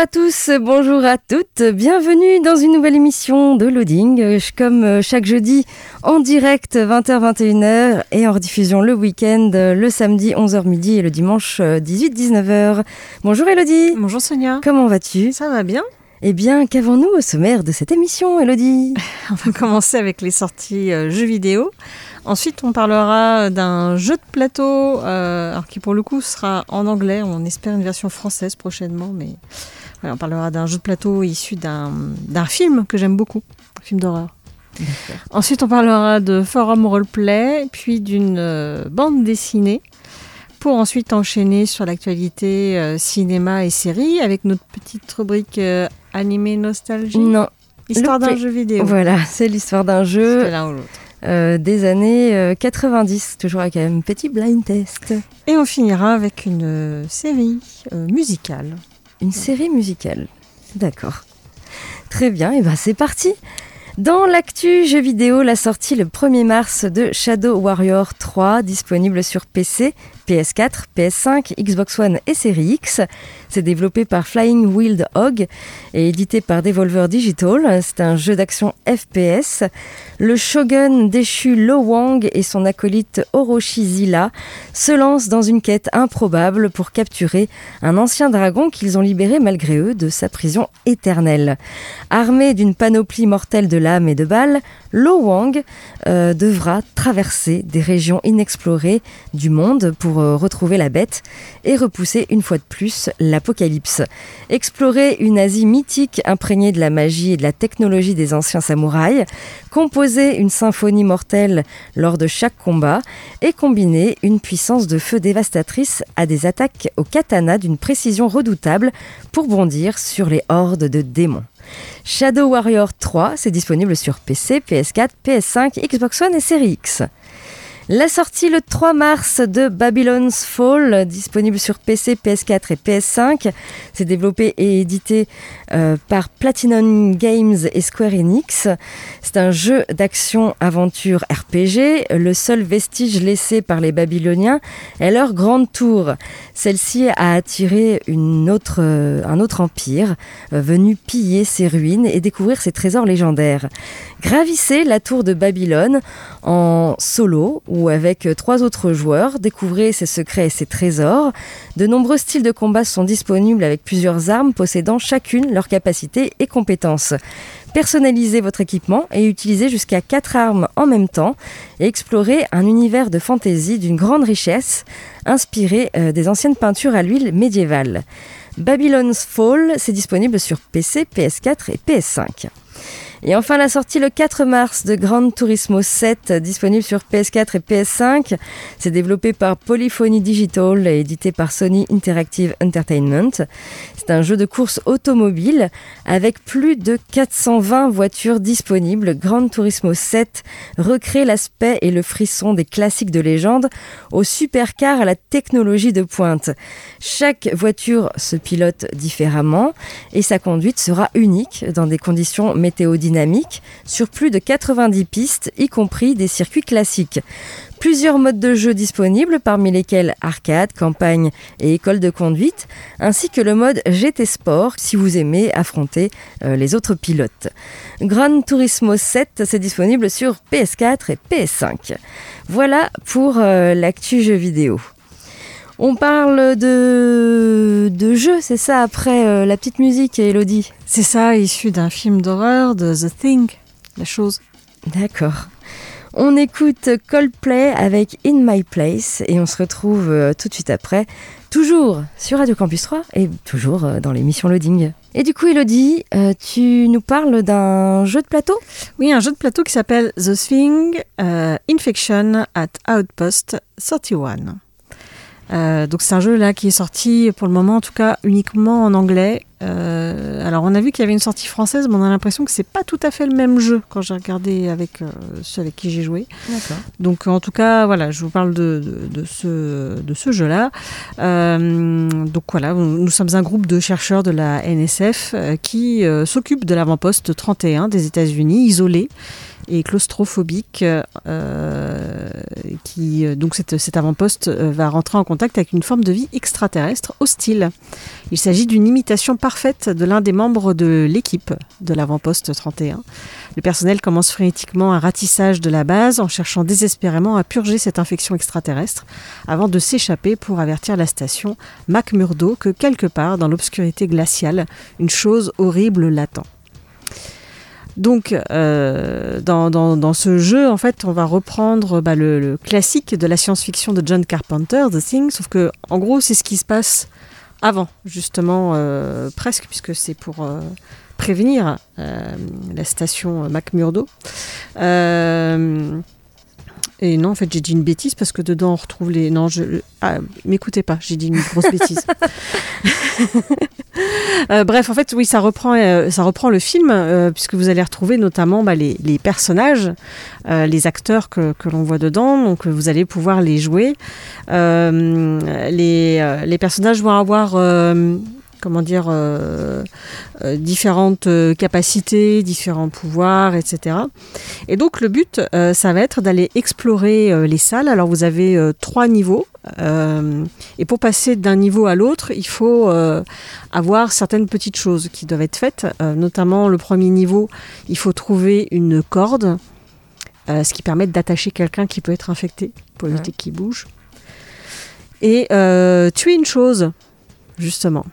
À tous, bonjour à toutes, bienvenue dans une nouvelle émission de Loading, euh, comme euh, chaque jeudi en direct 20h-21h et en rediffusion le week-end euh, le samedi 11h midi et le dimanche 18-19h. Bonjour Elodie. Bonjour Sonia. Comment vas-tu? Ça va bien? Eh bien, qu'avons-nous au sommaire de cette émission, Elodie? On va commencer avec les sorties jeux vidéo. Ensuite, on parlera d'un jeu de plateau, euh, alors qui pour le coup sera en anglais. On espère une version française prochainement, mais voilà, on parlera d'un jeu de plateau issu d'un film que j'aime beaucoup, un film d'horreur. Ensuite, on parlera de forum roleplay, puis d'une euh, bande dessinée, pour ensuite enchaîner sur l'actualité euh, cinéma et série avec notre petite rubrique euh, animé nostalgie. Non. Histoire d'un jeu vidéo. Voilà, c'est l'histoire d'un jeu C'est l'un ou l'autre. Euh, des années euh, 90, toujours avec un petit blind test. Et on finira avec une euh, série euh, musicale. Une série musicale. D'accord. Très bien, et ben c'est parti. Dans l'actu jeux vidéo, la sortie le 1er mars de Shadow Warrior 3, disponible sur PC, PS4, PS5, Xbox One et Series X. C'est développé par Flying Wild Hog et édité par Devolver Digital. C'est un jeu d'action FPS. Le shogun déchu Lo Wang et son acolyte Orochi Zilla se lancent dans une quête improbable pour capturer un ancien dragon qu'ils ont libéré malgré eux de sa prison éternelle. Armé d'une panoplie mortelle de lames et de balles, Lo Wang euh, devra traverser des régions inexplorées du monde pour retrouver la bête et repousser une fois de plus l'apocalypse. Explorer une Asie mythique imprégnée de la magie et de la technologie des anciens samouraïs, composer une symphonie mortelle lors de chaque combat et combiner une puissance de feu dévastatrice à des attaques au katana d'une précision redoutable pour bondir sur les hordes de démons. Shadow Warrior 3, c'est disponible sur PC, PS4, PS5, Xbox One et Series X. La sortie le 3 mars de Babylon's Fall, disponible sur PC, PS4 et PS5. C'est développé et édité euh, par Platinum Games et Square Enix. C'est un jeu d'action-aventure RPG. Le seul vestige laissé par les Babyloniens est leur grande tour. Celle-ci a attiré euh, un autre empire euh, venu piller ses ruines et découvrir ses trésors légendaires. Gravissez la tour de Babylone en solo ou avec euh, trois autres joueurs, découvrez ses secrets et ses trésors. De nombreux styles de combat sont disponibles avec plusieurs armes possédant chacune leurs capacités et compétences. Personnalisez votre équipement et utilisez jusqu'à 4 armes en même temps et explorez un univers de fantasy d'une grande richesse inspiré euh, des anciennes peintures à l'huile médiévale. Babylon's Fall, c'est disponible sur PC, PS4 et PS5. Et enfin la sortie le 4 mars de Gran Turismo 7 disponible sur PS4 et PS5. C'est développé par Polyphony Digital et édité par Sony Interactive Entertainment. C'est un jeu de course automobile avec plus de 420 voitures disponibles. Gran Turismo 7 recrée l'aspect et le frisson des classiques de légende au supercar à la technologie de pointe. Chaque voiture se pilote différemment et sa conduite sera unique dans des conditions météodynamiques sur plus de 90 pistes, y compris des circuits classiques. Plusieurs modes de jeu disponibles, parmi lesquels arcade, campagne et école de conduite, ainsi que le mode GT Sport si vous aimez affronter euh, les autres pilotes. Gran Turismo 7, c'est disponible sur PS4 et PS5. Voilà pour euh, l'actu jeu vidéo. On parle de, de jeux, c'est ça, après euh, la petite musique, Elodie C'est ça, issu d'un film d'horreur de The Thing, la chose. D'accord. On écoute Coldplay avec In My Place et on se retrouve euh, tout de suite après Toujours sur Radio Campus 3 et toujours euh, dans l'émission Loading. Et du coup, Elodie, euh, tu nous parles d'un jeu de plateau? Oui, un jeu de plateau qui s'appelle The Thing Infection at Outpost 31. Euh, donc c'est un jeu là qui est sorti pour le moment en tout cas uniquement en anglais. Euh, alors on a vu qu'il y avait une sortie française, mais on a l'impression que c'est pas tout à fait le même jeu quand j'ai regardé avec euh, ceux avec qui j'ai joué. D'accord. Donc en tout cas voilà, je vous parle de, de, de ce, de ce jeu-là. Donc voilà, nous sommes un groupe de chercheurs de la NSF qui s'occupe de l'avant-poste 31 des États-Unis, isolé et claustrophobique, euh, qui euh, donc cet, cet avant-poste euh, va rentrer en contact avec une forme de vie extraterrestre hostile. Il s'agit d'une imitation parfaite de l'un des membres de l'équipe de l'avant-poste 31. Le personnel commence frénétiquement un ratissage de la base en cherchant désespérément à purger cette infection extraterrestre avant de s'échapper pour avertir la station McMurdo que quelque part dans l'obscurité glaciale, une chose horrible l'attend. Donc, euh, dans, ce jeu, en fait, on va reprendre bah, le, classique de la science-fiction de John Carpenter, The Thing, sauf que, en gros, c'est ce qui se passe avant, justement, euh, presque, puisque c'est pour euh, prévenir la station McMurdo. Et non, en fait, j'ai dit une bêtise parce que dedans, on retrouve les. Non, je. Ah, m'écoutez pas, j'ai dit une grosse bêtise. euh, bref, en fait, oui, ça reprend, euh, ça reprend le film, euh, puisque vous allez retrouver notamment bah, les, les, personnages, les acteurs que, que l'on voit dedans. Donc, vous allez pouvoir les jouer. les, les personnages vont avoir comment dire, euh, euh, différentes capacités, différents pouvoirs, etc. Et donc le but, euh, ça va être d'aller explorer les salles. Alors vous avez trois niveaux. et pour passer d'un niveau à l'autre, il faut avoir certaines petites choses qui doivent être faites. notamment le premier niveau, il faut trouver une corde, ce qui permet d'attacher quelqu'un qui peut être infecté pour éviter ouais. qu'il bouge. Et tuer une chose, justement.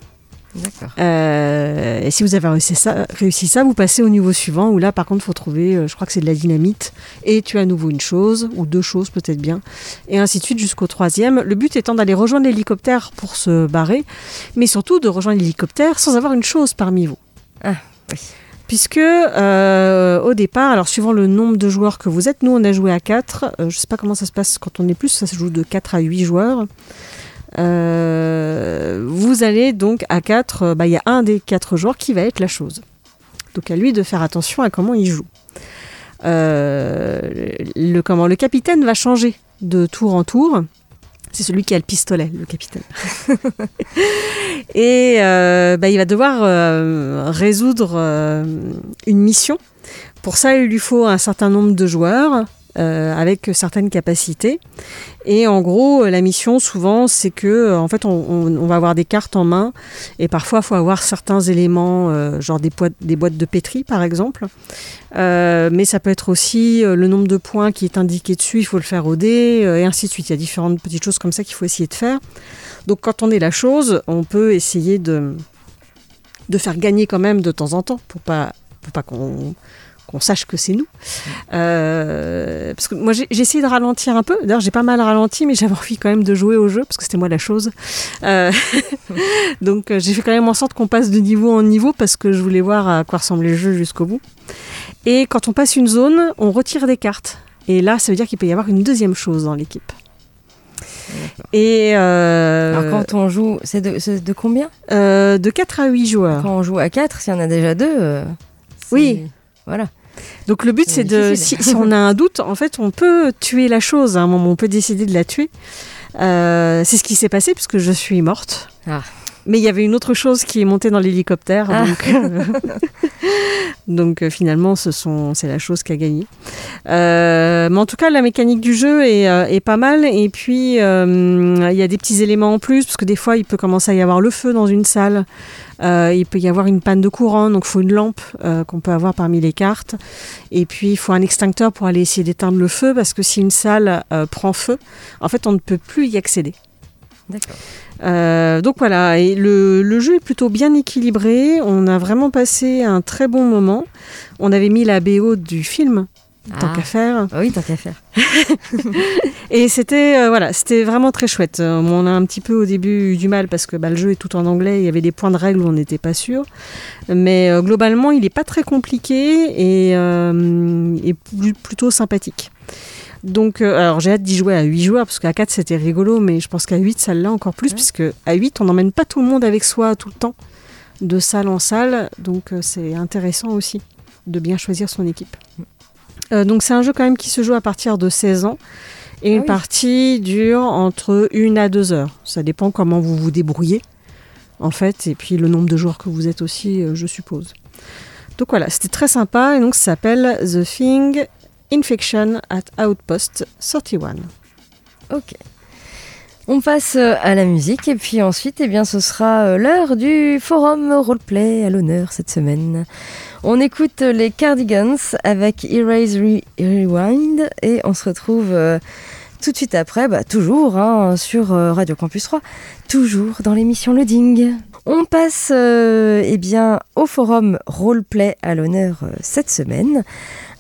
Euh, et si vous avez réussi ça, réussi ça, vous passez au niveau suivant où là, par contre, il faut trouver, euh, je crois que c'est de la dynamite, et tu as à nouveau une chose, ou deux choses peut-être bien, et ainsi de suite jusqu'au troisième. Le but étant d'aller rejoindre l'hélicoptère pour se barrer, mais surtout de rejoindre l'hélicoptère sans avoir une chose parmi vous. Ah, oui. Puisque euh, au départ, alors suivant le nombre de joueurs que vous êtes, nous on a joué à 4, euh, je ne sais pas comment ça se passe quand on est plus, ça se joue de 4 à 8 joueurs. Euh, vous allez donc à 4, il bah, y a un des 4 joueurs qui va être la chose. Donc à lui de faire attention à comment il joue. Euh, le, comment, le capitaine va changer de tour en tour. C'est celui qui a le pistolet, le capitaine. Et euh, bah, il va devoir euh, résoudre euh, une mission. Pour ça, il lui faut un certain nombre de joueurs euh, avec certaines capacités. Et en gros, la mission souvent, c'est que euh, en fait, on, va avoir des cartes en main et parfois, il faut avoir certains éléments, euh, genre des, boîtes, de pétri, par exemple. Euh, mais ça peut être aussi euh, le nombre de points qui est indiqué dessus, il faut le faire au dé, et ainsi de suite. Il y a différentes petites choses comme ça qu'il faut essayer de faire. Donc, quand on est la chose, on peut essayer de de faire gagner quand même de temps en temps pour pas pour pas qu'on qu'on sache que c'est nous. Euh, parce que moi, j'ai essayé de ralentir un peu. D'ailleurs, j'ai pas mal ralenti, mais j'avais envie quand même de jouer au jeu, parce que c'était moi la chose. Euh, donc, j'ai fait quand même en sorte qu'on passe de niveau en niveau, parce que je voulais voir à quoi ressemblait le jeu jusqu'au bout. Et quand on passe une zone, on retire des cartes. Et là, ça veut dire qu'il peut y avoir une deuxième chose dans l'équipe. Et euh, Alors quand on joue, c'est de, de, combien euh, De 4 à 8 joueurs. Quand on joue à 4, s'il y en a déjà deux, euh, oui. Voilà. Donc le but c'est de, si, si, on a un doute, en fait, on peut tuer la chose. À un moment, on peut décider de la tuer. Euh, c'est ce qui s'est passé puisque je suis morte. Ah. Mais il y avait une autre chose qui est montée dans l'hélicoptère. Ah. Donc, euh, donc euh, finalement, ce sont, c'est la chose qui a gagné. Euh, mais en tout cas, la mécanique du jeu est, est pas mal. Et puis, il y a des petits éléments en plus, parce que des fois, il peut commencer à y avoir le feu dans une salle. Euh, il peut y avoir une panne de courant, donc il faut une lampe euh, qu'on peut avoir parmi les cartes. Et puis il faut un extincteur pour aller essayer d'éteindre le feu, parce que si une salle euh, prend feu, en fait on ne peut plus y accéder. D'accord. donc voilà, et le, le, jeu est plutôt bien équilibré. On a vraiment passé un très bon moment. On avait mis la BO du film tant Ah. qu'à faire. Ah oui, tant qu'à faire. Et c'était euh, voilà, c'était vraiment très chouette. Euh, on a un petit peu au début eu du mal parce que bah, le jeu est tout en anglais. Il y avait des points de règles où on n'était pas sûr. Mais euh, globalement, il n'est pas très compliqué et, euh, et pl- plutôt sympathique. Donc, alors j'ai hâte d'y jouer à 8 joueurs parce qu'à 4 c'était rigolo, mais je pense qu'à 8 ça l'est encore plus puisque à 8 on n'emmène pas tout le monde avec soi tout le temps, de salle en salle. Donc c'est intéressant aussi de bien choisir son équipe. Euh, donc c'est un jeu quand même qui se joue à partir de 16 ans et une oui. partie dure entre 1 à 2 heures. Ça dépend comment vous vous débrouillez en fait et puis le nombre de joueurs que vous êtes aussi euh, je suppose. Donc voilà, c'était très sympa et donc ça s'appelle The Thing Infection at Outpost 31. Ok. On passe euh, à la musique et puis ensuite, eh bien, ce sera euh, l'heure du forum roleplay à l'honneur cette semaine. On écoute euh, les Cardigans avec Erase Re- Rewind et on se retrouve tout de suite après, bah, toujours hein, sur Radio Campus 3, toujours dans l'émission Loading. On passe eh bien, au forum roleplay à l'honneur cette semaine.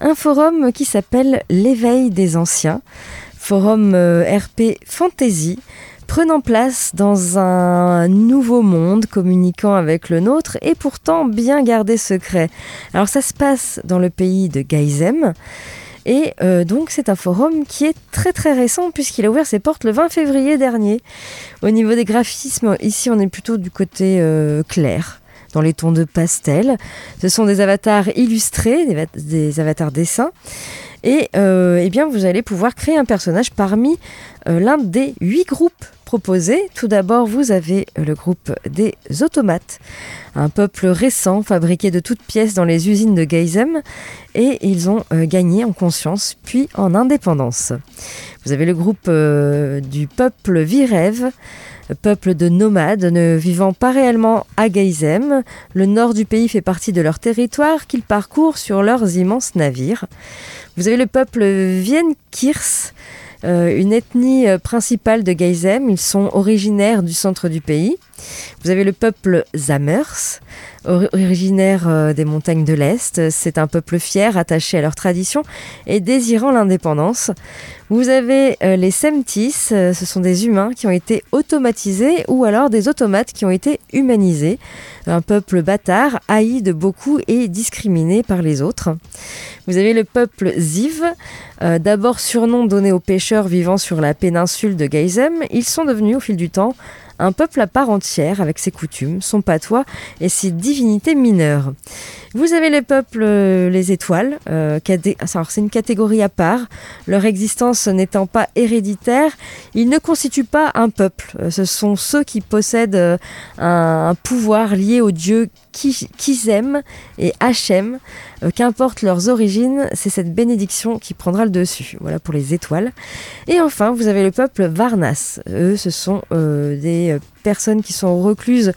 Un forum qui s'appelle L'éveil des anciens forum euh, RP Fantasy, prenant place dans un nouveau monde, communiquant avec le nôtre et pourtant bien gardé secret. Alors ça se passe dans le pays de Gaizem. Et euh, donc c'est un forum qui est très très récent puisqu'il a ouvert ses portes le 20 février dernier. Au niveau des graphismes, ici on est plutôt du côté euh, clair, dans les tons de pastel. Ce sont des avatars illustrés, des, va- des avatars dessins. Et euh, eh bien, vous allez pouvoir créer un personnage parmi euh, l'un des huit groupes proposés. Tout d'abord, vous avez le groupe des automates, un peuple récent fabriqué de toutes pièces dans les usines de Geisem, et ils ont euh, gagné en conscience puis en indépendance. Vous avez le groupe du peuple Virev, peuple de nomades ne vivant pas réellement à Geisem. Le nord du pays fait partie de leur territoire qu'ils parcourent sur leurs immenses navires. Vous avez le peuple Vienkirs, euh, une ethnie euh, principale de Geisem. Ils sont originaires du centre du pays. Vous avez le peuple Zamers, ori- originaire euh, des montagnes de l'Est. C'est un peuple fier, attaché à leur tradition et désirant l'indépendance. Vous avez euh, les Semtis, euh, ce sont des humains qui ont été automatisés ou alors des automates qui ont été humanisés. Un peuple bâtard, haï de beaucoup et discriminé par les autres. Vous avez le peuple Ziv, d'abord surnom donné aux pêcheurs vivant sur la péninsule de Geisem. Ils sont devenus au fil du temps un peuple à part entière avec ses coutumes, son patois et ses divinités mineures. Vous avez les peuples, euh, les étoiles, euh, alors c'est une catégorie à part. Leur existence n'étant pas héréditaire, ils ne constituent pas un peuple. Euh, Ce sont ceux qui possèdent euh, un, pouvoir lié aux dieux Ki- Kizem et Hachem. Qu'importe leurs origines, c'est cette bénédiction qui prendra le dessus. Voilà pour les étoiles. Et enfin, vous avez le peuple Varnas. Eux, ce sont des personnes qui sont recluses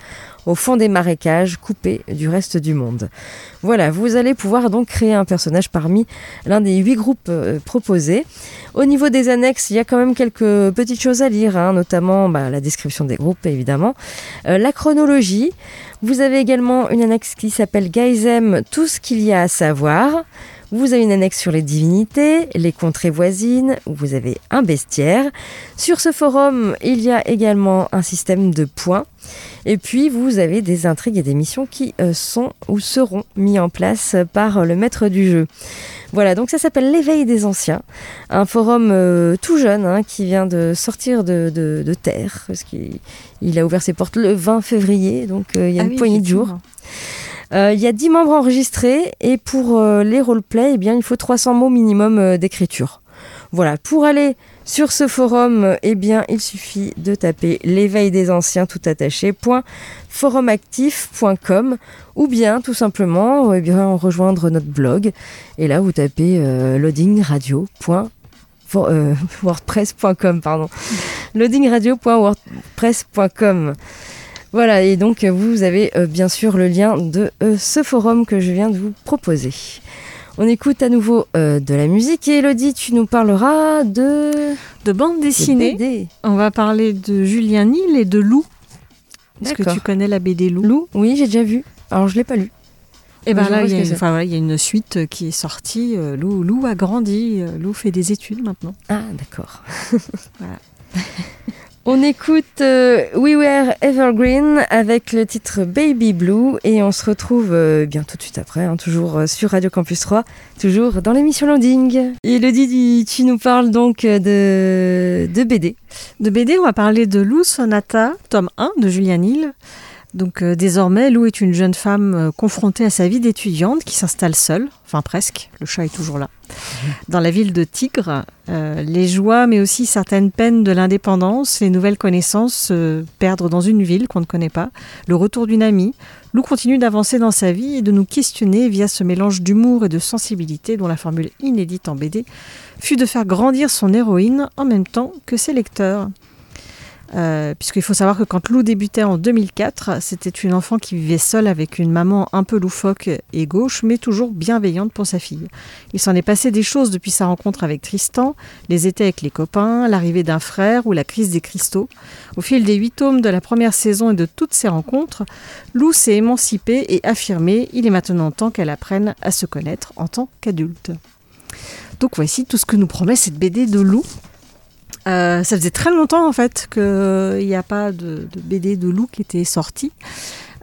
au fond des marécages, coupées du reste du monde. Voilà, vous allez pouvoir donc créer un personnage parmi l'un des huit groupes euh, proposés. Au niveau des annexes, il y a quand même quelques petites choses à lire, hein, notamment bah, la description des groupes, évidemment, Euh, la chronologie. Vous avez également une annexe qui s'appelle Geisem, tout ce qu'il y a à savoir. Vous avez une annexe sur les divinités, les contrées voisines, où vous avez un bestiaire. Sur ce forum, il y a également un système de points. Et puis, vous avez des intrigues et des missions qui euh, sont ou seront mis en place par le maître du jeu. Voilà, donc ça s'appelle l'éveil des anciens, un forum euh, tout jeune hein, qui vient de sortir de, de- de terre, parce qu'il il a ouvert ses portes le 20 février, donc euh, il y a Ah une oui, poignée de jours. Euh, il y a 10 membres enregistrés et pour euh, les roleplays, eh bien, il faut 300 mots minimum euh, d'écriture. Voilà, pour aller sur ce forum, eh bien, il suffit de taper l'éveil des anciens tout attaché point forumactif.com ou bien tout simplement eh bien, rejoindre notre blog. Et là vous tapez euh, loadingradio.wordpress.com pardon. Loadingradio.wordpress.com voilà, et donc euh, vous avez euh, bien sûr le lien de euh, ce forum que je viens de vous proposer. On écoute à nouveau euh, de la musique et Elodie, tu nous parleras de... De bande de dessinée, on va parler de Julien Nil et de Lou. Est-ce que tu connais la BD Lou? Lou, oui, j'ai déjà vu. Alors je l'ai pas lu. Et ben Je là, il y, a une, c'est. enfin, voilà, il y a une suite qui est sortie. Lou, Lou a grandi. Lou fait des études maintenant. Ah, d'accord. Voilà. On écoute euh, We Were Evergreen avec le titre Baby Blue et on se retrouve euh, bien tout de suite après, hein, toujours euh, sur Radio Campus 3, toujours dans l'émission Loading. Et Elodie, tu nous parles donc de, de BD. De BD, on va parler de Lou Sonata, tome 1 de Julian Hill. Donc euh, désormais, Lou est une jeune femme euh, confrontée à sa vie d'étudiante qui s'installe seule, enfin presque, le chat est toujours là, dans la ville de Tigre. Euh, les joies, mais aussi certaines peines de l'indépendance, les nouvelles connaissances, perdre dans une ville qu'on ne connaît pas, le retour d'une amie. Lou continue d'avancer dans sa vie et de nous questionner via ce mélange d'humour et de sensibilité dont la formule inédite en BD fut de faire grandir son héroïne en même temps que ses lecteurs. Euh, Puisqu'il faut savoir que quand Lou débutait en 2004, c'était une enfant qui vivait seule avec une maman un peu loufoque et gauche, mais toujours bienveillante pour sa fille. Il s'en est passé des choses depuis sa rencontre avec Tristan, les étés avec les copains, l'arrivée d'un frère ou la crise des cristaux. Au fil des huit tomes de la première saison et de toutes ces rencontres, Lou s'est émancipée et affirmée. Il est maintenant temps qu'elle apprenne à se connaître en tant qu'adulte. Donc voici tout ce que nous promet cette BD de Lou. Euh, ça faisait très longtemps en fait qu'il n'y a pas de, BD de Lou qui était sortie.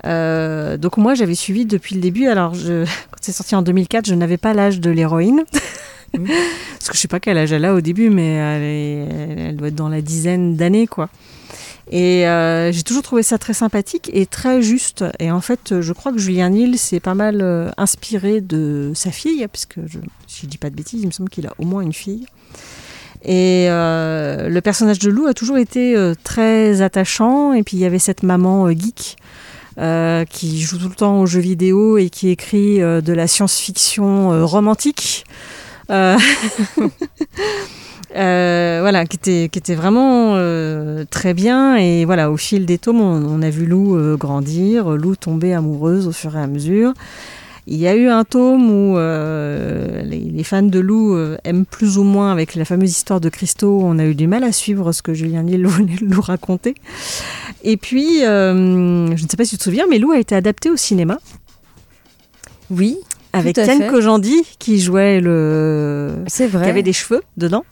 Euh, donc moi j'avais suivi depuis le début. Alors quand c'est sorti en 2004, je n'avais pas l'âge de l'héroïne. Parce que je sais pas quel âge elle a au début, mais elle, doit être dans la dizaine d'années quoi. Et euh, j'ai toujours trouvé ça très sympathique et très juste. Et en fait, je crois que Julien Hill s'est pas mal inspiré de sa fille, puisque je, si je dis pas de bêtises, il me semble qu'il a au moins une fille. Et euh, le personnage de Lou a toujours été euh, très attachant. Et puis il y avait cette maman euh, geek qui joue tout le temps aux jeux vidéo et qui écrit de la science-fiction romantique. Voilà, qui était, vraiment très bien. Et voilà, au fil des tomes, on, a vu Lou grandir, Lou tomber amoureuse au fur et à mesure. Il y a eu un tome où euh, les, les fans de Lou euh, aiment plus ou moins avec la fameuse histoire de Christo. On a eu du mal à suivre ce que Julien Hill voulait nous raconter. Et puis, euh, je ne sais pas si tu te souviens, mais Lou a été adapté au cinéma Oui, avec Ken. Kojandi qui jouait le c'est vrai. qui avait des cheveux dedans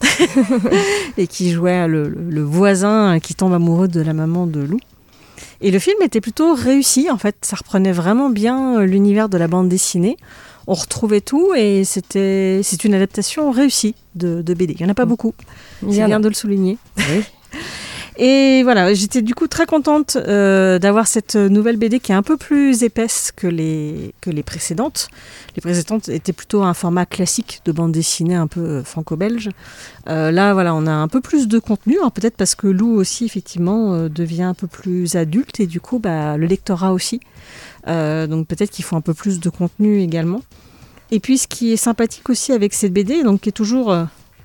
et qui jouait le, le- le voisin qui tombe amoureux de la maman de Lou. Et le film était plutôt réussi en fait, ça reprenait vraiment bien euh, l'univers de la bande dessinée. On retrouvait tout et c'était c'est une adaptation réussie de, de BD. Il n'y en a pas beaucoup, Il y c'est bien de le souligner. Oui. Et voilà, j'étais du coup très contente euh, d'avoir cette nouvelle BD qui est un peu plus épaisse que les, que les précédentes. Les précédentes étaient plutôt un format classique de bande dessinée un peu euh, franco-belge. Euh, là, voilà, on a un peu plus de contenu, alors peut-être parce que Lou aussi, effectivement, devient un peu plus adulte et du coup, bah, le lectorat aussi. Donc peut-être qu'il faut un peu plus de contenu également. Et puis, ce qui est sympathique aussi avec cette BD, donc qui est toujours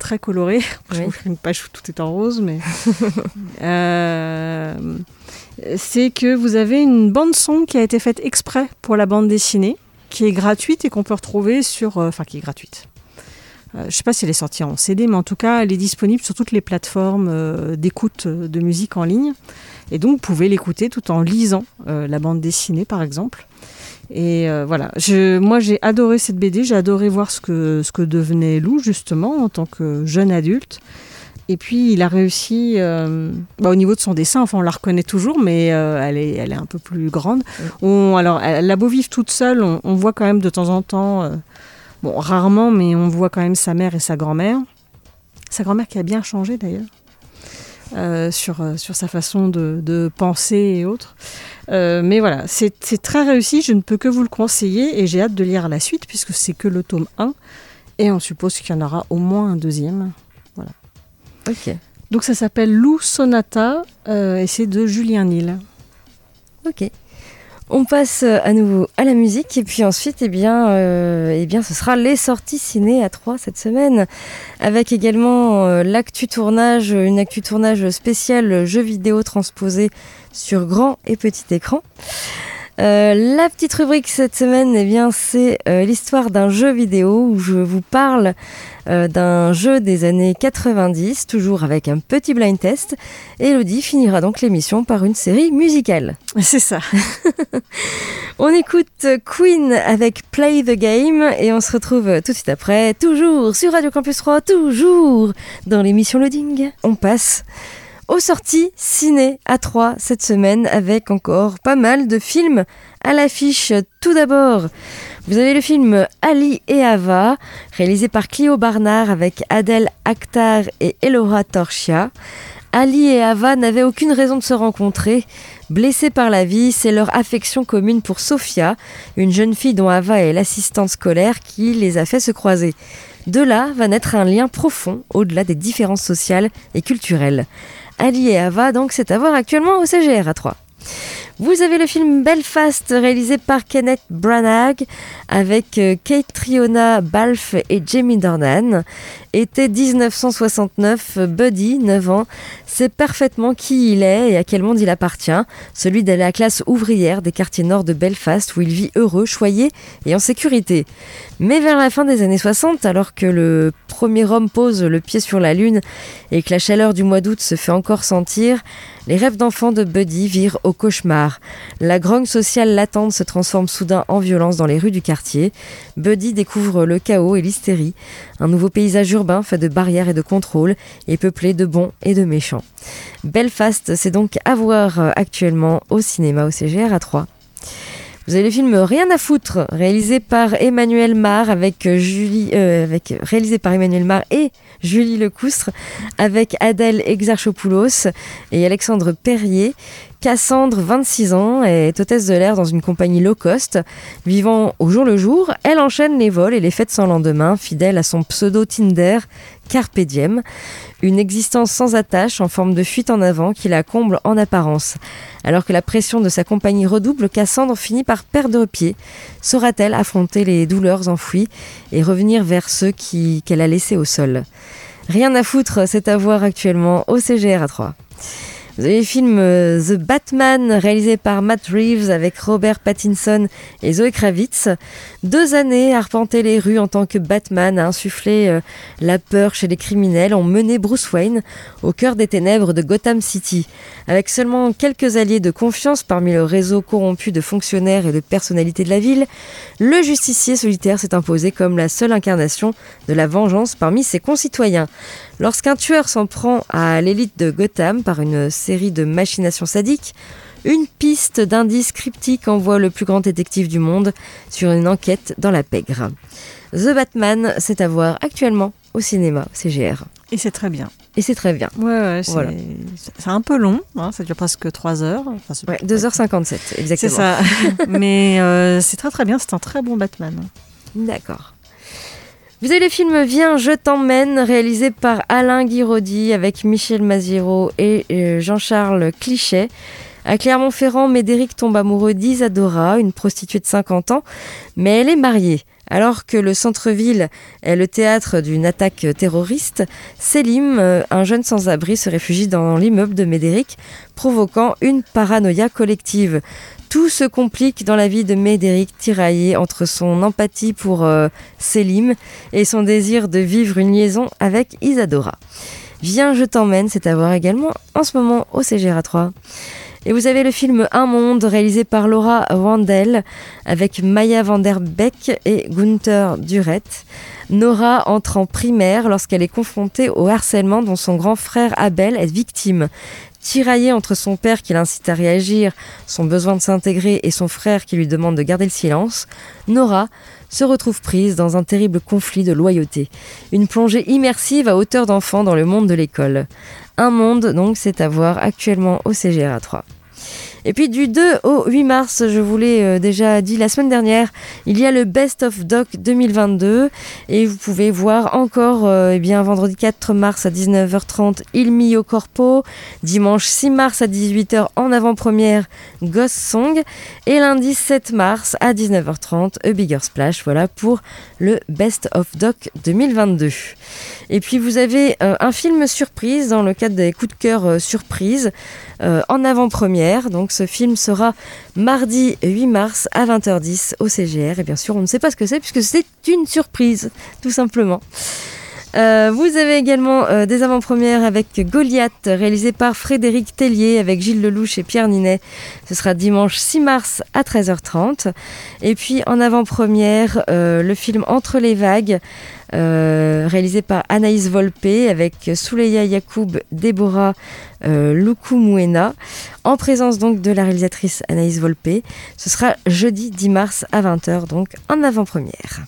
très colorée, Oui. une page où tout est en rose, mais euh, c'est que vous avez une bande son qui a été faite exprès pour la bande dessinée, qui est gratuite et qu'on peut retrouver sur, euh, enfin qui est gratuite. Euh, je sais pas si elle est sortie en CD, mais en tout cas, elle est disponible sur toutes les plateformes euh, d'écoute de musique en ligne. Et donc, vous pouvez l'écouter tout en lisant euh, la bande dessinée, par exemple. Et euh, voilà, je, moi j'ai adoré cette BD, j'ai adoré voir ce que, ce que devenait Lou justement en tant que jeune adulte. Et puis il a réussi, euh, bah, au niveau de son dessin, enfin on la reconnaît toujours, mais euh, elle, est, elle est un peu plus grande. On, alors elle a beau vivre toute seule, on, on voit quand même de temps en temps, bon rarement, mais on voit quand même sa mère et sa grand-mère. Sa grand-mère qui a bien changé d'ailleurs. Euh, sur, euh, sur sa façon de, de penser et autres. Euh, mais voilà, c'est très réussi, je ne peux que vous le conseiller et j'ai hâte de lire la suite puisque c'est que le tome 1 et on suppose qu'il y en aura au moins un deuxième. Ok. Donc ça s'appelle Lou Sonata euh, et c'est de Julien Nil. Ok. On passe euh, à nouveau à la musique et puis ensuite, eh bien, euh, eh bien, ce sera les sorties ciné à 3 cette semaine, avec également euh, l'actu tournage, une actu tournage spéciale jeux vidéo transposé sur grand et petit écran. Euh, la petite rubrique cette semaine, eh bien, c'est euh, l'histoire d'un jeu vidéo où je vous parle euh, d'un jeu des années 90, toujours avec un petit blind test. Et Elodie finira donc l'émission par une série musicale. C'est ça. On écoute Queen avec Play the Game et on se retrouve tout de suite après, toujours sur Radio Campus 3, toujours dans l'émission Loading. On passe aux sorties ciné à 3 cette semaine avec encore pas mal de films à l'affiche. Tout d'abord, vous avez le film Ali et Ava, réalisé par Clio Barnard avec Adèle Akhtar et Elora Torchia. Ali et Ava n'avaient aucune raison de se rencontrer. Blessés par la vie, c'est leur affection commune pour Sophia, une jeune fille dont Ava est l'assistante scolaire qui les a fait se croiser. De là va naître un lien profond au-delà des différences sociales et culturelles. Ali et Ava, donc, c'est à voir actuellement au CGR à 3. Vous avez le film Belfast réalisé par Kenneth Branagh avec euh, Kate Triona Balfe et Jamie Dornan. Été 1969, Buddy, 9 ans, sait parfaitement qui il est et à quel monde il appartient, celui de la classe ouvrière des quartiers nord de Belfast où il vit heureux, choyé et en sécurité. Mais vers la fin des années 60, alors que le premier homme pose le pied sur la Lune et que la chaleur du mois d'août se fait encore sentir, les rêves d'enfant de Buddy virent au cauchemar. La grogne sociale latente se transforme soudain en violence dans les rues du quartier. Buddy découvre le chaos et l'hystérie, un nouveau paysage urbain fait de barrières et de contrôles et peuplé de bons et de méchants. Belfast, c'est donc à voir actuellement au cinéma au CGR à 3. Vous avez le film Rien à foutre, réalisé par Emmanuel Mar avec Julie, euh, réalisé par Emmanuel Mar et Julie Lecoustre, avec Adèle Exarchopoulos et Alexandre Perrier. Cassandre, 26 ans, est hôtesse de l'air dans une compagnie low cost. Vivant au jour le jour, elle enchaîne les vols et les fêtes sans lendemain, fidèle à son pseudo Tinder, Carpe Diem. Une existence sans attache en forme de fuite en avant qui la comble en apparence. Alors que la pression de sa compagnie redouble, Cassandre finit par perdre pied. Saura-t-elle affronter les douleurs enfouies et revenir vers ceux qu'elle a laissés au sol? Rien à foutre, c'est à voir actuellement au CGR à 3. Le film euh, The Batman réalisé par Matt Reeves avec Robert Pattinson et Zoe Kravitz. Deux années à arpenter les rues en tant que Batman, à insuffler euh, la peur chez les criminels, ont mené Bruce Wayne au cœur des ténèbres de Gotham City. Avec seulement quelques alliés de confiance parmi le réseau corrompu de fonctionnaires et de personnalités de la ville, le justicier solitaire s'est imposé comme la seule incarnation de la vengeance parmi ses concitoyens. Lorsqu'un tueur s'en prend à l'élite de Gotham par une série de machinations sadiques, une piste d'indices cryptiques envoie le plus grand détective du monde sur une enquête dans la pègre. The Batman, c'est à voir actuellement au cinéma, CGR. Et c'est très bien. Et c'est très bien. Ouais, ouais c'est Voilà. c'est un peu long, hein, ça dure presque 3 heures. Enfin, c'est- Ouais, 2h57, C'est exactement. ça. Mais euh, c'est très très bien, c'est un très bon Batman. D'accord. Vous avez le film Viens, je t'emmène, réalisé par Alain Guiraudy avec Michel Maziro et euh, Jean-Charles Clichet. À Clermont-Ferrand, Médéric tombe amoureux d'Isadora, une prostituée de 50 ans, mais elle est mariée. Alors que le centre-ville est le théâtre d'une attaque terroriste, Selim, euh, un jeune sans-abri, se réfugie dans l'immeuble de Médéric, provoquant une paranoïa collective. Tout se complique dans la vie de Médéric, tiraillé entre son empathie pour euh, Selim et son désir de vivre une liaison avec Isadora. Viens, je t'emmène, c'est à voir également en ce moment au CGR 3. Et vous avez le film Un monde réalisé par Laura Wandel avec Maya van der Beek et Gunther Duret. Nora entre en primaire lorsqu'elle est confrontée au harcèlement dont son grand frère Abel est victime. Tiraillée entre son père qui l'incite à réagir, son besoin de s'intégrer et son frère qui lui demande de garder le silence, Nora se retrouve prise dans un terrible conflit de loyauté. Une plongée immersive à hauteur d'enfant dans le monde de l'école. Un monde, donc, c'est à voir actuellement au CGRA 3. Et puis du 2 au 8 mars, je vous l'ai euh, déjà dit la semaine dernière, il y a le Best of Doc 2022 et vous pouvez voir encore euh, eh bien vendredi 4 mars à 19h30 Il Mio Corpo, dimanche 6 mars à 18h en avant-première Ghost Song et lundi 7 mars à 19h30 A Bigger Splash. Voilà pour le Best of Doc 2022. Et puis vous avez euh, un film surprise dans le cadre des coups de cœur surprise en avant-première. Donc ce film sera mardi 8 mars à 20h10 au CGR. Et bien sûr, on ne sait pas ce que c'est puisque c'est une surprise, tout simplement. Euh, vous avez également euh, des avant-premières avec Goliath, réalisé par Frédéric Tellier, avec Gilles Lelouch et Pierre Ninet. Ce sera dimanche 6 mars à 13h30. Et puis en avant-première, euh, le film Entre les vagues, réalisé par Anaïs Volpe, avec Souleya Yacoub, Déborah euh, Lukumwena, en présence donc de la réalisatrice Anaïs Volpe. Ce sera jeudi 10 mars à 20h, donc en avant-première.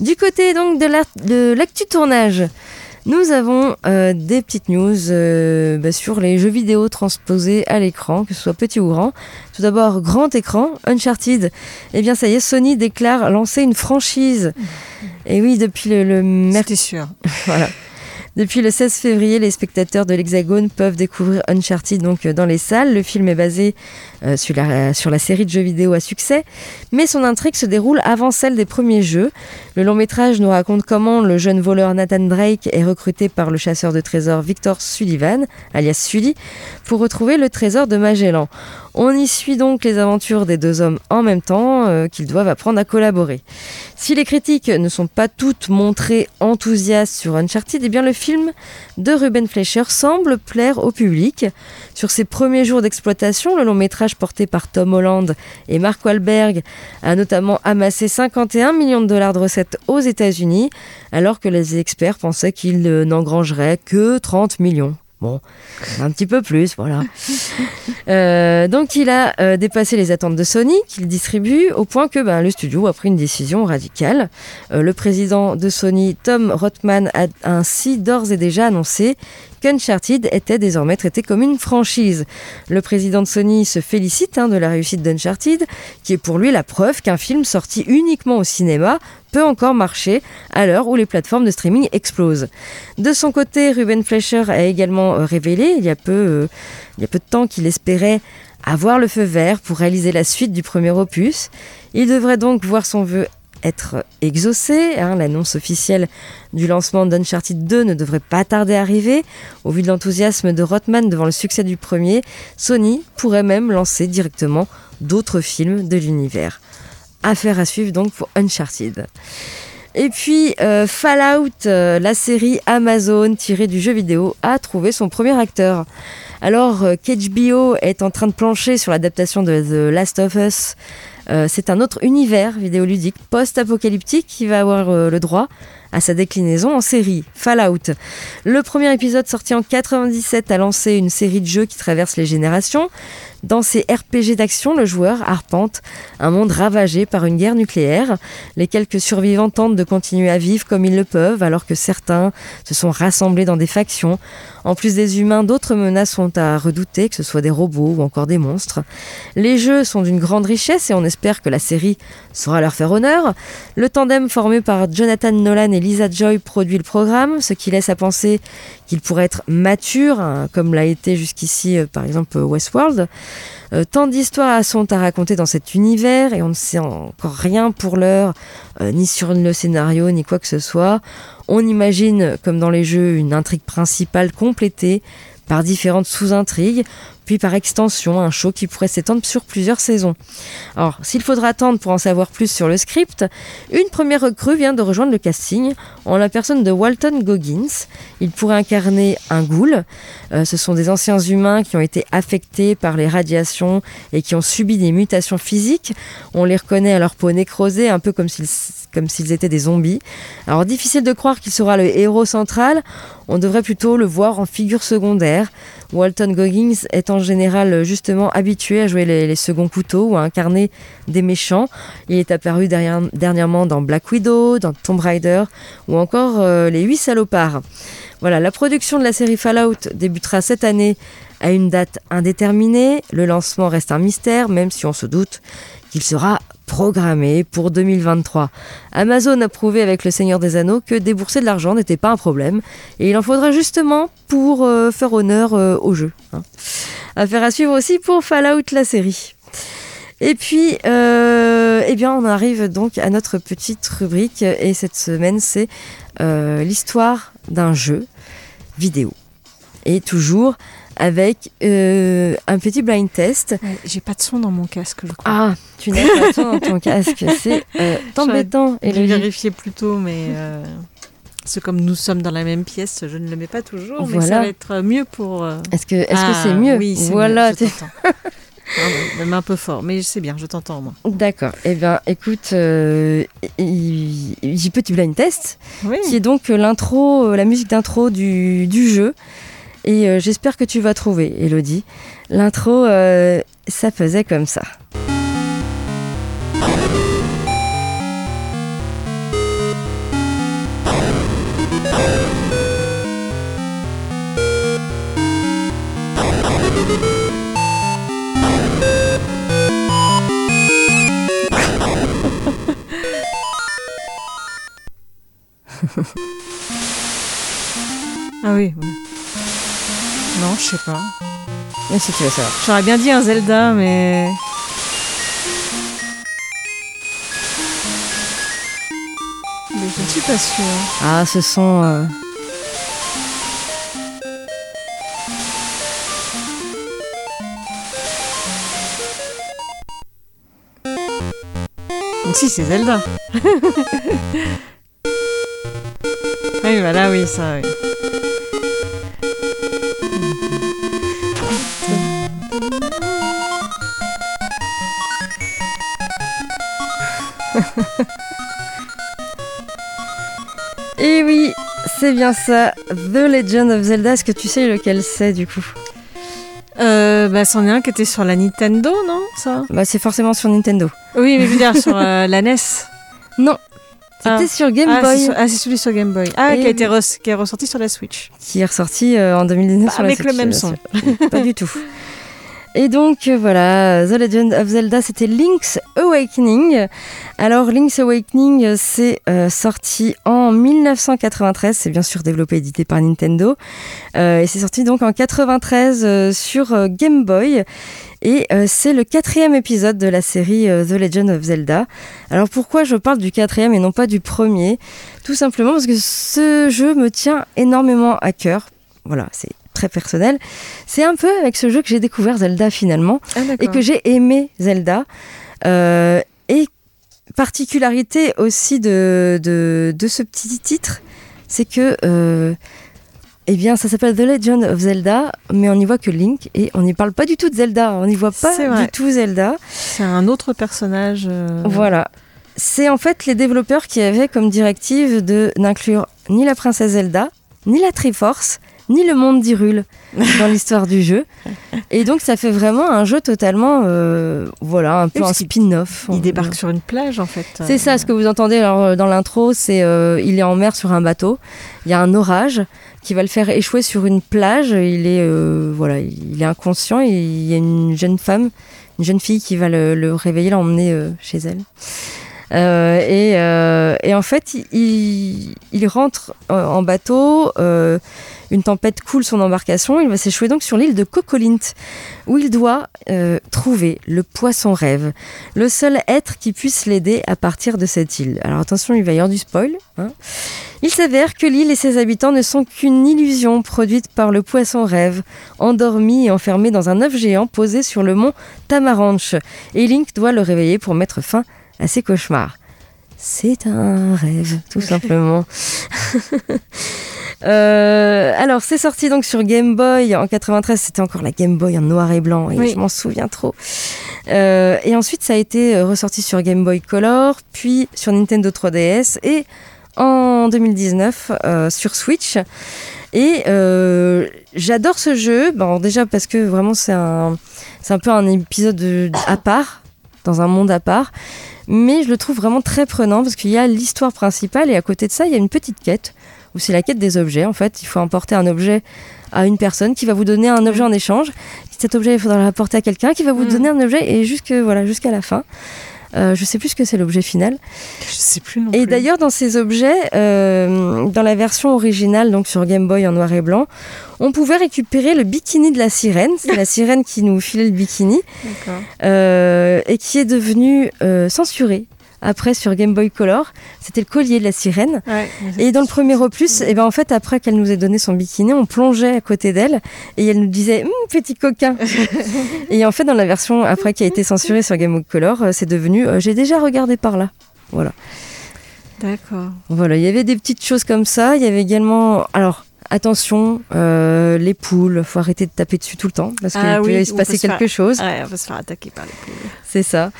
Du côté donc de l'actu tournage, nous avons euh, des petites news euh, bah, sur les jeux vidéo transposés à l'écran, que ce soit petit ou grand. Tout d'abord, grand écran, Uncharted. Eh bien, ça y est, Sony déclare lancer une franchise. Et oui, depuis le, le merc- C'était sûr. voilà. Depuis le 16 février, les spectateurs de l'Hexagone peuvent découvrir Uncharted donc euh, dans les salles. Le film est basé euh, sur, la, sur la série de jeux vidéo à succès, mais son intrigue se déroule avant celle des premiers jeux. Le long métrage nous raconte comment le jeune voleur Nathan Drake est recruté par le chasseur de trésors Victor Sullivan, alias Sully, pour retrouver le trésor de Magellan. On y suit donc les aventures des deux hommes en même temps euh, qu'ils doivent apprendre à collaborer. Si les critiques ne sont pas toutes montrées enthousiastes sur Uncharted, eh le film de Ruben Fleischer semble plaire au public. Sur ses premiers jours d'exploitation, le long métrage porté par Tom Holland et Mark Wahlberg a notamment amassé 51 millions de dollars de recettes aux États-Unis, alors que les experts pensaient qu'il n'engrangerait que 30 millions. Bon, un petit peu plus, voilà. Euh, donc il a euh, dépassé les attentes de Sony, qu'il distribue, au point que ben, le studio a pris une décision radicale. Euh, le président de Sony, Tom Rothman, a ainsi d'ores et déjà annoncé qu'Uncharted était désormais traité comme une franchise. Le président de Sony se félicite hein, de la réussite d'Uncharted, qui est pour lui la preuve qu'un film sorti uniquement au cinéma peut encore marcher à l'heure où les plateformes de streaming explosent. De son côté, Ruben Fleischer a également euh, révélé il y a peu, euh, il y a peu de temps qu'il espérait avoir le feu vert pour réaliser la suite du premier opus. Il devrait donc voir son vœu être exaucé. hein. L'annonce officielle du lancement d'Uncharted 2 ne devrait pas tarder à arriver. Au vu de l'enthousiasme de Rothman devant le succès du premier, Sony pourrait même lancer directement d'autres films de l'univers. Affaire à suivre donc pour Uncharted. Et puis euh, Fallout, euh, la série Amazon tirée du jeu vidéo, a trouvé son premier acteur. Alors euh, qu'HBO est en train de plancher sur l'adaptation de The Last of Us, euh, c'est un autre univers vidéoludique post-apocalyptique qui va avoir euh, le droit à sa déclinaison en série, Fallout. Le premier épisode sorti en 97 a lancé une série de jeux qui traverse les générations. Dans ces RPG d'action, le joueur arpente un monde ravagé par une guerre nucléaire. Les quelques survivants tentent de continuer à vivre comme ils le peuvent, alors que certains se sont rassemblés dans des factions. En plus des humains, d'autres menaces sont à redouter, que ce soit des robots ou encore des monstres. Les jeux sont d'une grande richesse et on espère que la série saura leur faire honneur. Le tandem formé par Jonathan Nolan et Lisa Joy produit le programme, ce qui laisse à penser qu'il pourrait être mature, hein, comme l'a été jusqu'ici euh, par exemple Westworld. Euh, tant d'histoires sont à raconter dans cet univers et on ne sait encore rien pour l'heure, euh, ni sur le scénario, ni quoi que ce soit. On imagine, comme dans les jeux, une intrigue principale complétée par différentes sous-intrigues, par extension, un show qui pourrait s'étendre sur plusieurs saisons. Alors, s'il faudra attendre pour en savoir plus sur le script, une première recrue vient de rejoindre le casting en la personne de Walton Goggins. Il pourrait incarner un ghoul. Euh, ce sont des anciens humains qui ont été affectés par les radiations et qui ont subi des mutations physiques. On les reconnaît à leur peau nécrosée, un peu comme s'ils étaient des zombies. Alors difficile de croire qu'il sera le héros central, on devrait plutôt le voir en figure secondaire. Walton Goggins est en général justement habitué à jouer les, seconds couteaux ou à incarner des méchants. Il est apparu dernièrement dans Black Widow, dans Tomb Raider ou encore euh, Les Huit Salopards. Voilà, la production de la série Fallout débutera cette année à une date indéterminée. Le lancement reste un mystère, même si on se doute qu'il sera programmé pour 2023. Amazon a prouvé avec Le Seigneur des Anneaux que débourser de l'argent n'était pas un problème et il en faudra justement pour euh, faire honneur euh, au jeu. hein. Affaire à suivre aussi pour Fallout la série. Et puis, euh, eh bien, on arrive donc à notre petite rubrique et cette semaine c'est l'histoire d'un jeu vidéo. Et toujours avec euh, un petit blind test. Ouais, J'ai pas de son dans mon casque, je crois. Ah, tu n'as pas de son dans ton casque, c'est euh, embêtant. Et Élodie. vérifier plus tôt, mais euh, que comme nous sommes dans la même pièce, je ne le mets pas toujours, mais Voilà. ça va être mieux pour. euh, Est-ce que est-ce que Ah, c'est mieux? Oui, c'est Voilà. mieux, je. Pardon, même un peu fort, mais c'est bien, je t'entends moi. D'accord. Eh bien, écoute, euh, j'ai Petit Blind Test, Oui. qui est donc euh, l'intro, la musique d'intro du, du jeu. Et euh, j'espère que tu vas trouver, Elodie. L'intro, euh, ça faisait comme ça. Ah oui. oui. Non, je sais pas. Mais si tu veux savoir. J'aurais bien dit un Zelda, mais. Mais je ne suis pas sûre. Ah, ce sont. euh, Donc si, c'est Zelda. oui, voilà, oui, ça, oui. Et oui, c'est bien ça. The Legend of Zelda. Est-ce que tu sais lequel c'est du coup? Euh, bah, c'en est un qui était sur la Nintendo, non Ça? Bah, c'est forcément sur Nintendo. Oui, mais je veux dire sur euh, la NES. Non. C'était Ah. sur Game ah, Boy, sur- ah, c'est celui sur Game Boy. Ah, Et qui, a été res- qui est ressorti sur la Switch. qui est ressorti euh, en 2019 Pas sur la avec le même son. Pas du tout. Et donc euh, voilà, The Legend of Zelda, c'était Link's Awakening. Alors Link's Awakening, euh, c'est euh, sorti en 1993, c'est bien sûr développé et édité par Nintendo. Euh, et c'est sorti donc en 93 euh, sur Game Boy. Et c'est le quatrième épisode de la série The Legend of Zelda. Alors pourquoi je parle du quatrième et non pas du premier? Tout simplement parce que ce jeu me tient énormément à cœur. Voilà, c'est très personnel. C'est un peu avec ce jeu que j'ai découvert Zelda finalement Ah, et que j'ai aimé Zelda. Euh, et particularité aussi de, de, de ce petit titre, c'est que euh, eh bien, ça s'appelle The Legend of Zelda, mais on n'y voit que Link et on n'y parle pas du tout de Zelda. On n'y voit pas du tout Zelda. C'est un autre personnage. euh, Voilà. C'est en fait les développeurs qui avaient comme directive de n'inclure ni la princesse Zelda, ni la Triforce, ni le monde d'Hyrule dans l'histoire du jeu. Et donc ça fait vraiment un jeu totalement, euh, voilà, un peu un spin-off. Il débarque sur une plage en fait. C'est ça, ce que vous entendez alors, euh, dans l'intro, c'est euh, il est en mer sur un bateau. Il y a un orage qui va le faire échouer sur une plage. Il est euh, voilà, il est inconscient et il y a une jeune femme, une jeune fille qui va le, le réveiller, l'emmener chez elle. Euh, et, euh, et en fait, il, il rentre euh, en bateau. une tempête coule son embarcation. Il va s'échouer donc sur l'île de Cocolint, où il doit euh, trouver le poisson rêve, le seul être qui puisse l'aider à partir de cette île. Alors attention, il va y avoir du spoil. hein. Il s'avère que l'île et ses habitants ne sont qu'une illusion produite par le poisson rêve, endormi et enfermé dans un œuf géant posé sur le mont Tamaranch. Et Link doit le réveiller pour mettre fin à ses cauchemars. C'est un rêve, tout simplement. Euh, alors, c'est sorti donc sur Game Boy en 93. C'était encore la Game Boy en noir et blanc, et Oui. je m'en souviens trop. Euh, et ensuite, ça a été euh, ressorti sur Game Boy Color, puis sur Nintendo 3DS et en 2019 euh, sur Switch. Et euh, j'adore ce jeu, bon, déjà parce que vraiment c'est un, c'est un peu un épisode de- à part, dans un monde à part. Mais je le trouve vraiment très prenant parce qu'il y a l'histoire principale et à côté de ça, il y a une petite quête où c'est la quête des objets. En fait, il faut emporter un objet à une personne qui va vous donner un objet en échange. Cet objet, il faudra l'apporter à quelqu'un qui va vous Mm. donner un objet et jusque voilà jusqu'à la fin. Euh, je sais plus ce que c'est l'objet final. Je sais plus non Et d'ailleurs, dans ces objets, euh, dans la version originale, donc sur Game Boy en noir et blanc, on pouvait récupérer le bikini de la sirène. C'est la sirène qui nous filait le bikini D'accord. euh, et qui est devenu euh, censuré. Après, sur Game Boy Color, c'était le collier de la sirène. Ouais, Et dans le premier opus, et ben en fait, après qu'elle nous ait donné son bikini, on plongeait à côté d'elle et elle nous disait Hum, petit coquin. et en fait, dans la version après qui a été censurée sur Game Boy Color, euh, c'est devenu euh, j'ai déjà regardé par là. Voilà. D'accord. Voilà, il y avait des petites choses comme ça. Il y avait également, alors attention, euh, les poules, faut arrêter de taper dessus tout le temps parce qu'il Ah peut se passer peut se quelque faire- chose. Ouais, on va se faire attaquer par les poules. C'est ça.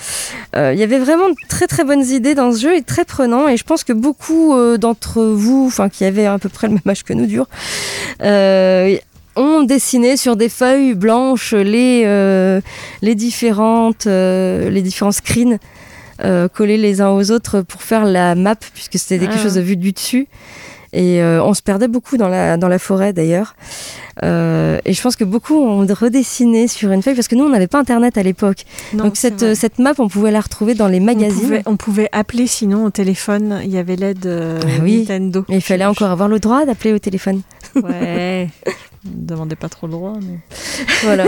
Euh, Il y avait vraiment de très très bonnes idées dans ce jeu et très prenant. Et je pense que beaucoup euh, d'entre vous, enfin qui avaient à peu près le même âge que nous, dur, ont dessiné sur des feuilles blanches les les différentes les différents screens. collés les uns aux autres pour faire la map puisque c'était quelque Ah. chose de vu du dessus et euh, on se perdait beaucoup dans la, dans la forêt d'ailleurs. Euh, et je pense que beaucoup ont redessiné sur une feuille parce que nous on n'avait pas internet à l'époque. Donc cette, cette map on pouvait la retrouver dans les on magazines. pouvait, on pouvait appeler sinon au téléphone. Il y avait l'aide euh, Ah oui. Nintendo. Mais il fallait encore avoir le droit d'appeler au téléphone. Ouais. Ne demandez pas trop le droit. Mais... Voilà.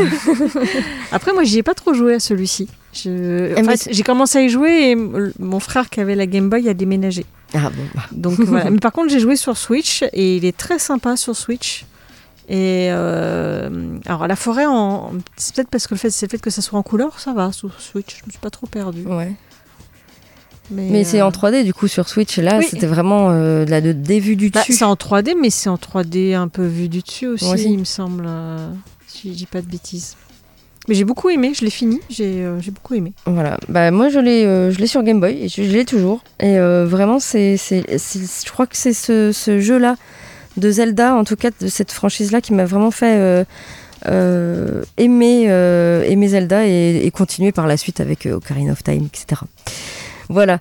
Après, moi, j'y ai pas trop joué à celui-ci. Je... En mais fait, j'ai commencé à y jouer et mon frère qui avait la Game Boy a déménagé. ah bon. bah. Donc voilà. Mais par contre, j'ai joué sur Switch et il est très sympa sur Switch. Et euh, alors la forêt, en... c'est peut-être parce que le fait, c'est le fait que ça soit en couleur, ça va sur Switch. Je me suis pas trop perdue. Ouais. Mais, Mais c'est euh, en 3D du coup sur Switch. Là Oui. c'était vraiment euh, de la de, des vues du bah, dessus. c'est en 3D, mais c'est en 3D un peu vu du dessus aussi, aussi. il me semble. euh, si je dis pas de bêtises. Mais j'ai beaucoup aimé, je l'ai fini, j'ai euh, beaucoup aimé. Voilà. Bah moi je l'ai euh, je l'ai sur Game Boy et je, je l'ai toujours. Et euh, vraiment c'est je crois que c'est ce, ce jeu là de Zelda en tout cas de cette franchise là qui m'a vraiment fait euh, euh, aimer euh, aimer Zelda et, et continuer par la suite avec euh, Ocarina of Time etc. Voilà.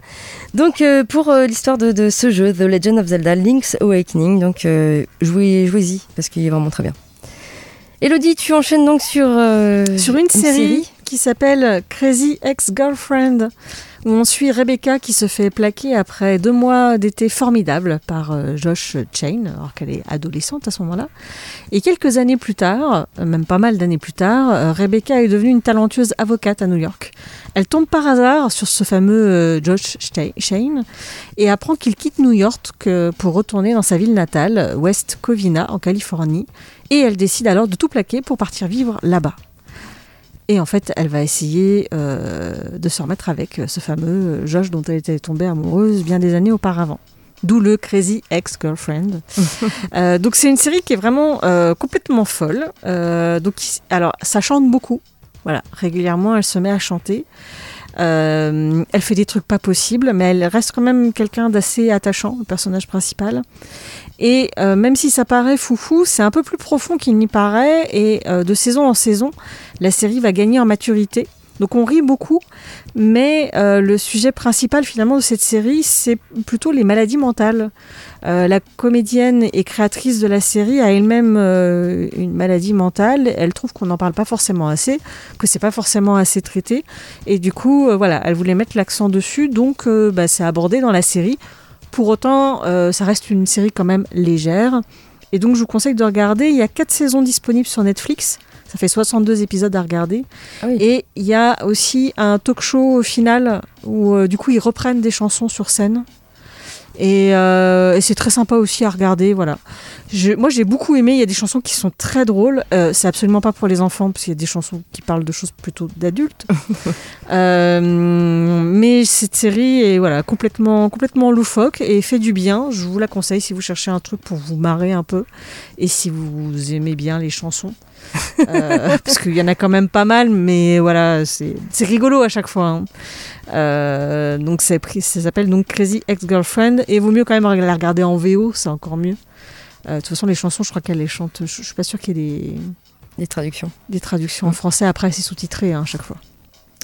Donc euh, pour euh, l'histoire de, de ce jeu, The Legend of Zelda Link's Awakening, donc euh, jouez, jouez-y parce qu'il est vraiment très bien. Elodie, tu enchaînes donc sur Sur une, série, qui s'appelle Crazy Ex-Girlfriend, on suit Rebecca qui se fait plaquer après deux mois d'été formidables par euh, Josh Chain, alors qu'elle est adolescente à ce moment-là. Et quelques années plus tard, euh, même pas mal d'années plus tard, euh, Rebecca est devenue une talentueuse avocate à New York. Elle tombe par hasard sur ce fameux Josh Shane et apprend qu'il quitte New York pour retourner dans sa ville natale, West Covina, en Californie. Et elle décide alors de tout plaquer pour partir vivre là-bas. Et en fait, elle va essayer euh, de se remettre avec euh, ce fameux euh, Josh dont elle était tombée amoureuse bien des années auparavant. D'où le Crazy Ex-Girlfriend. Euh, donc c'est une série qui est vraiment euh, complètement folle. Donc alors ça chante beaucoup. Voilà, régulièrement elle se met à chanter. Euh, elle fait des trucs pas possibles, mais elle reste quand même quelqu'un d'assez attachant, le personnage principal. Et euh, même si ça paraît foufou, c'est un peu plus profond qu'il n'y paraît. Et euh, de saison en saison, la série va gagner en maturité. Donc on rit beaucoup, mais euh, le sujet principal finalement de cette série, c'est plutôt les maladies mentales. Euh, la comédienne et créatrice de la série a elle-même euh, une maladie mentale. Elle trouve qu'on n'en parle pas forcément assez, que c'est pas forcément assez traité. Et du coup, voilà, elle voulait mettre l'accent dessus, donc bah, c'est abordé dans la série. Pour autant, ça reste une série quand même légère. Et donc, je vous conseille de regarder. Il y a quatre saisons disponibles sur Netflix. Ça fait 62 épisodes à regarder. Ah oui. Et il y a aussi un talk show au final où, euh, du coup, ils reprennent des chansons sur scène. Et, euh, et c'est très sympa aussi à regarder. Voilà. Je- moi, j'ai beaucoup aimé. Il y a des chansons qui sont très drôles. Euh, c'est absolument pas pour les enfants, parce qu'il y a des chansons qui parlent de choses plutôt d'adultes. Euh, mais cette série est voilà, complètement, complètement loufoque et fait du bien. Je vous la conseille si vous cherchez un truc pour vous marrer un peu et si vous aimez bien les chansons. Euh, parce qu'il y en a quand même pas mal, mais voilà, c'est rigolo à chaque fois. hein. Euh, donc ça s'appelle donc Crazy Ex-Girlfriend et vaut mieux quand même la regarder en VO, c'est encore mieux. Euh, de toute façon, les chansons, je crois qu'elle les chante. Je, je suis pas sûre qu'il y ait des, des traductions. des traductions en français. Après, c'est sous-titré hein, à chaque fois.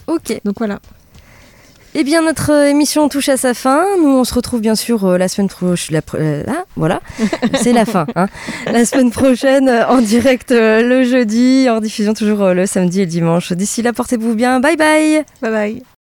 Ok. Donc voilà. Eh bien, notre euh, émission touche à sa fin. Nous, on se retrouve bien sûr la semaine prochaine. ah, voilà, c'est la fin. hein. La semaine prochaine, en direct euh, le jeudi, en diffusion toujours euh, le samedi et le dimanche. D'ici là, portez-vous bien. Bye bye Bye bye.